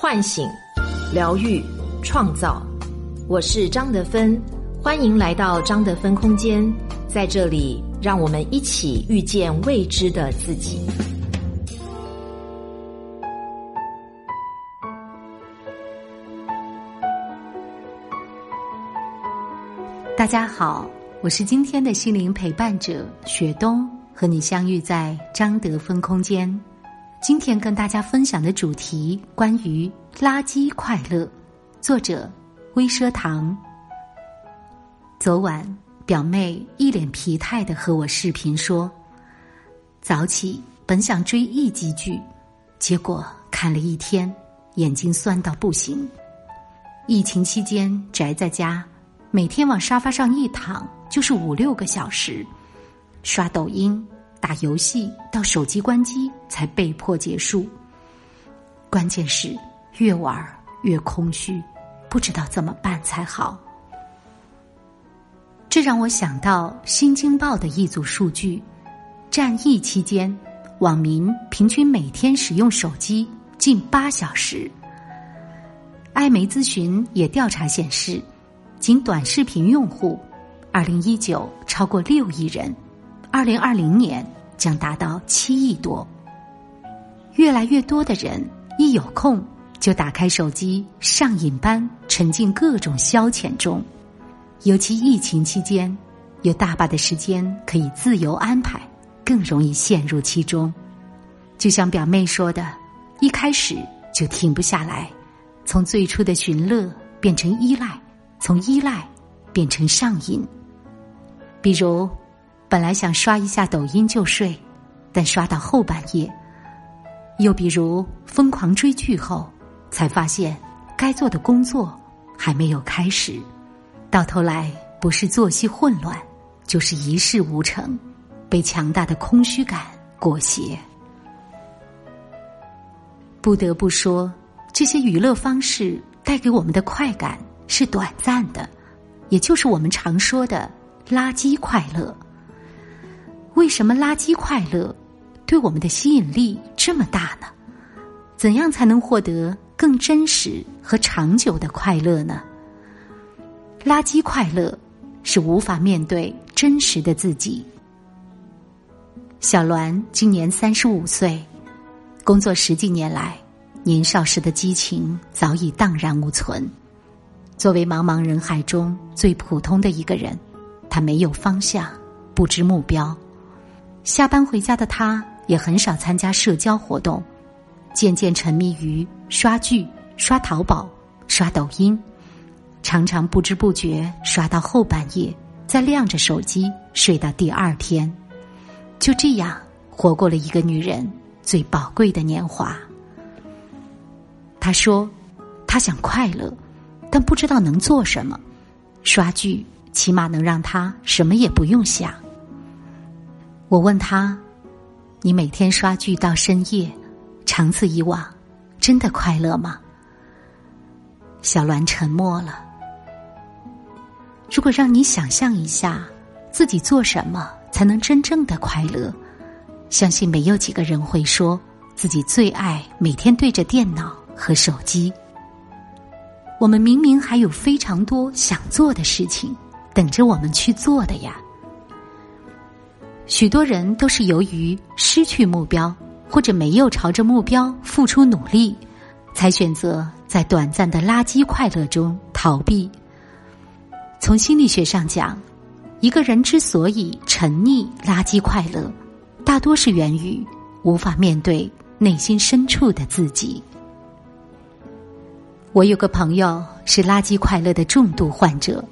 唤醒、疗愈、创造。我是张德芬，欢迎来到张德芬空间，在这里，让我们一起遇见未知的自己。大家好，我是今天的心灵陪伴者雪冬，和你相遇在张德芬空间。今天跟大家分享的主题关于垃圾快乐，作者微奢堂。昨晚表妹一脸疲态的和我视频说，早起本想追一集剧，结果看了一天，眼睛酸到不行。疫情期间宅在家。每天往沙发上一躺就是五六个小时，刷抖音、打游戏，到手机关机才被迫结束。关键是越玩越空虚，不知道怎么办才好。这让我想到《新京报》的一组数据：战役期间，网民平均每天使用手机近八小时。艾媒咨询也调查显示。仅短视频用户，二零一九超过六亿人，二零二零年将达到七亿多。越来越多的人一有空就打开手机，上瘾般沉浸各种消遣中。尤其疫情期间，有大把的时间可以自由安排，更容易陷入其中。就像表妹说的，一开始就停不下来，从最初的寻乐变成依赖。从依赖变成上瘾，比如本来想刷一下抖音就睡，但刷到后半夜；又比如疯狂追剧后，才发现该做的工作还没有开始，到头来不是作息混乱，就是一事无成，被强大的空虚感裹挟。不得不说，这些娱乐方式带给我们的快感。是短暂的，也就是我们常说的“垃圾快乐”。为什么垃圾快乐对我们的吸引力这么大呢？怎样才能获得更真实和长久的快乐呢？垃圾快乐是无法面对真实的自己。小栾今年三十五岁，工作十几年来，年少时的激情早已荡然无存。作为茫茫人海中最普通的一个人，他没有方向，不知目标。下班回家的他，也很少参加社交活动，渐渐沉迷于刷剧、刷淘宝、刷抖音，常常不知不觉刷到后半夜，再亮着手机睡到第二天。就这样活过了一个女人最宝贵的年华。他说：“他想快乐。”但不知道能做什么，刷剧起码能让他什么也不用想。我问他：“你每天刷剧到深夜，长此以往，真的快乐吗？”小栾沉默了。如果让你想象一下，自己做什么才能真正的快乐，相信没有几个人会说自己最爱每天对着电脑和手机。我们明明还有非常多想做的事情等着我们去做的呀。许多人都是由于失去目标，或者没有朝着目标付出努力，才选择在短暂的垃圾快乐中逃避。从心理学上讲，一个人之所以沉溺垃圾快乐，大多是源于无法面对内心深处的自己。我有个朋友是垃圾快乐的重度患者。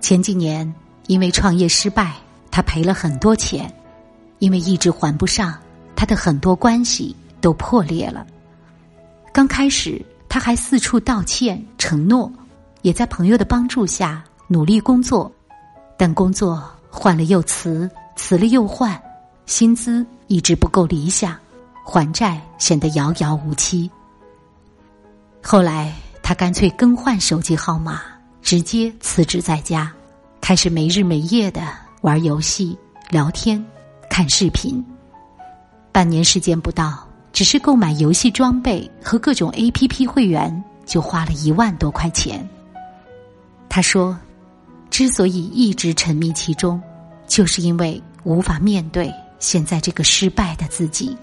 前几年因为创业失败，他赔了很多钱，因为一直还不上，他的很多关系都破裂了。刚开始他还四处道歉承诺，也在朋友的帮助下努力工作，但工作换了又辞，辞了又换，薪资一直不够理想，还债显得遥遥无期。后来，他干脆更换手机号码，直接辞职在家，开始没日没夜的玩游戏、聊天、看视频。半年时间不到，只是购买游戏装备和各种 A P P 会员就花了一万多块钱。他说：“之所以一直沉迷其中，就是因为无法面对现在这个失败的自己。”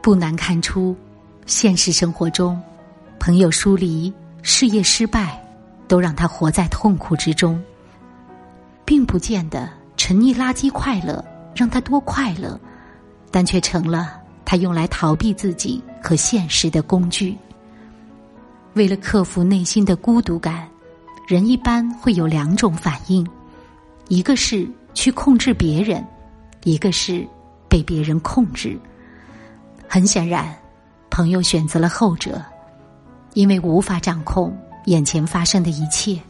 不难看出，现实生活中，朋友疏离、事业失败，都让他活在痛苦之中，并不见得沉溺垃圾快乐让他多快乐，但却成了他用来逃避自己和现实的工具。为了克服内心的孤独感，人一般会有两种反应：一个是去控制别人，一个是被别人控制。很显然，朋友选择了后者，因为无法掌控眼前发生的一切，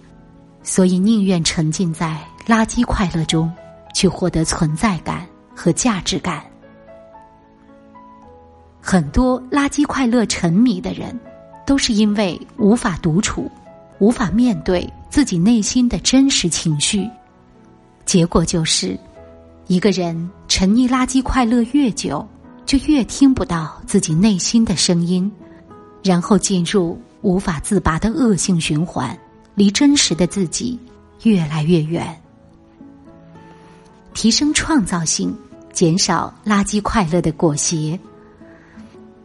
所以宁愿沉浸在垃圾快乐中，去获得存在感和价值感。很多垃圾快乐沉迷的人，都是因为无法独处，无法面对自己内心的真实情绪，结果就是，一个人沉溺垃圾快乐越久。就越听不到自己内心的声音，然后进入无法自拔的恶性循环，离真实的自己越来越远。提升创造性，减少垃圾快乐的裹挟。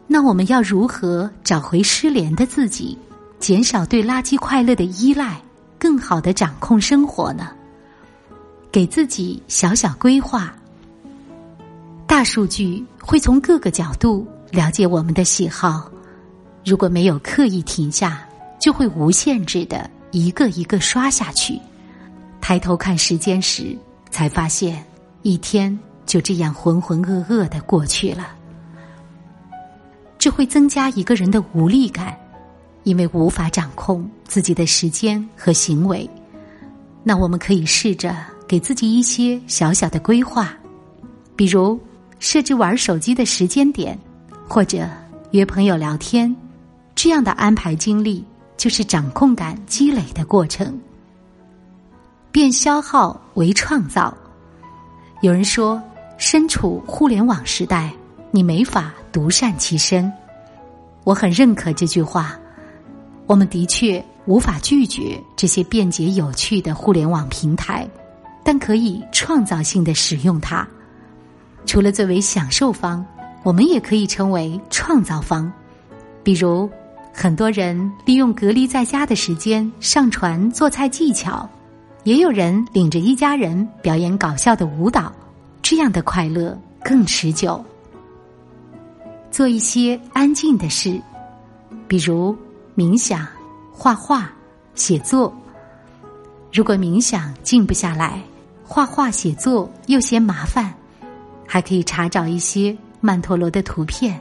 那我们要如何找回失联的自己，减少对垃圾快乐的依赖，更好的掌控生活呢？给自己小小规划。大数据会从各个角度了解我们的喜好，如果没有刻意停下，就会无限制的一个一个刷下去。抬头看时间时，才发现一天就这样浑浑噩噩的过去了。这会增加一个人的无力感，因为无法掌控自己的时间和行为。那我们可以试着给自己一些小小的规划，比如。设置玩手机的时间点，或者约朋友聊天，这样的安排经历就是掌控感积累的过程。变消耗为创造。有人说，身处互联网时代，你没法独善其身。我很认可这句话。我们的确无法拒绝这些便捷有趣的互联网平台，但可以创造性的使用它。除了作为享受方，我们也可以成为创造方。比如，很多人利用隔离在家的时间上传做菜技巧，也有人领着一家人表演搞笑的舞蹈，这样的快乐更持久。做一些安静的事，比如冥想、画画、写作。如果冥想静不下来，画画、写作又嫌麻烦。还可以查找一些曼陀罗的图片，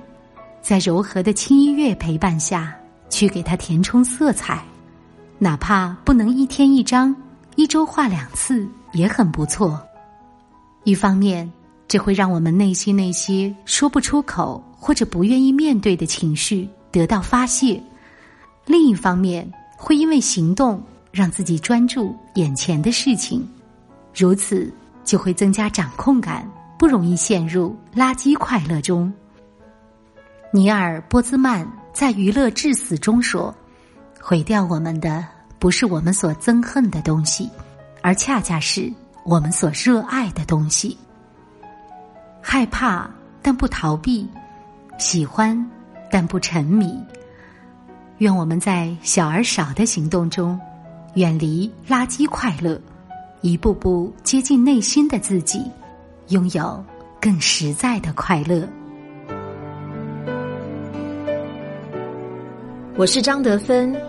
在柔和的轻音乐陪伴下去给它填充色彩，哪怕不能一天一张，一周画两次也很不错。一方面，这会让我们内心那些说不出口或者不愿意面对的情绪得到发泄；另一方面，会因为行动让自己专注眼前的事情，如此就会增加掌控感。不容易陷入垃圾快乐中。尼尔·波兹曼在《娱乐至死》中说：“毁掉我们的不是我们所憎恨的东西，而恰恰是我们所热爱的东西。害怕但不逃避，喜欢但不沉迷。愿我们在小而少的行动中，远离垃圾快乐，一步步接近内心的自己。”拥有更实在的快乐。我是张德芬。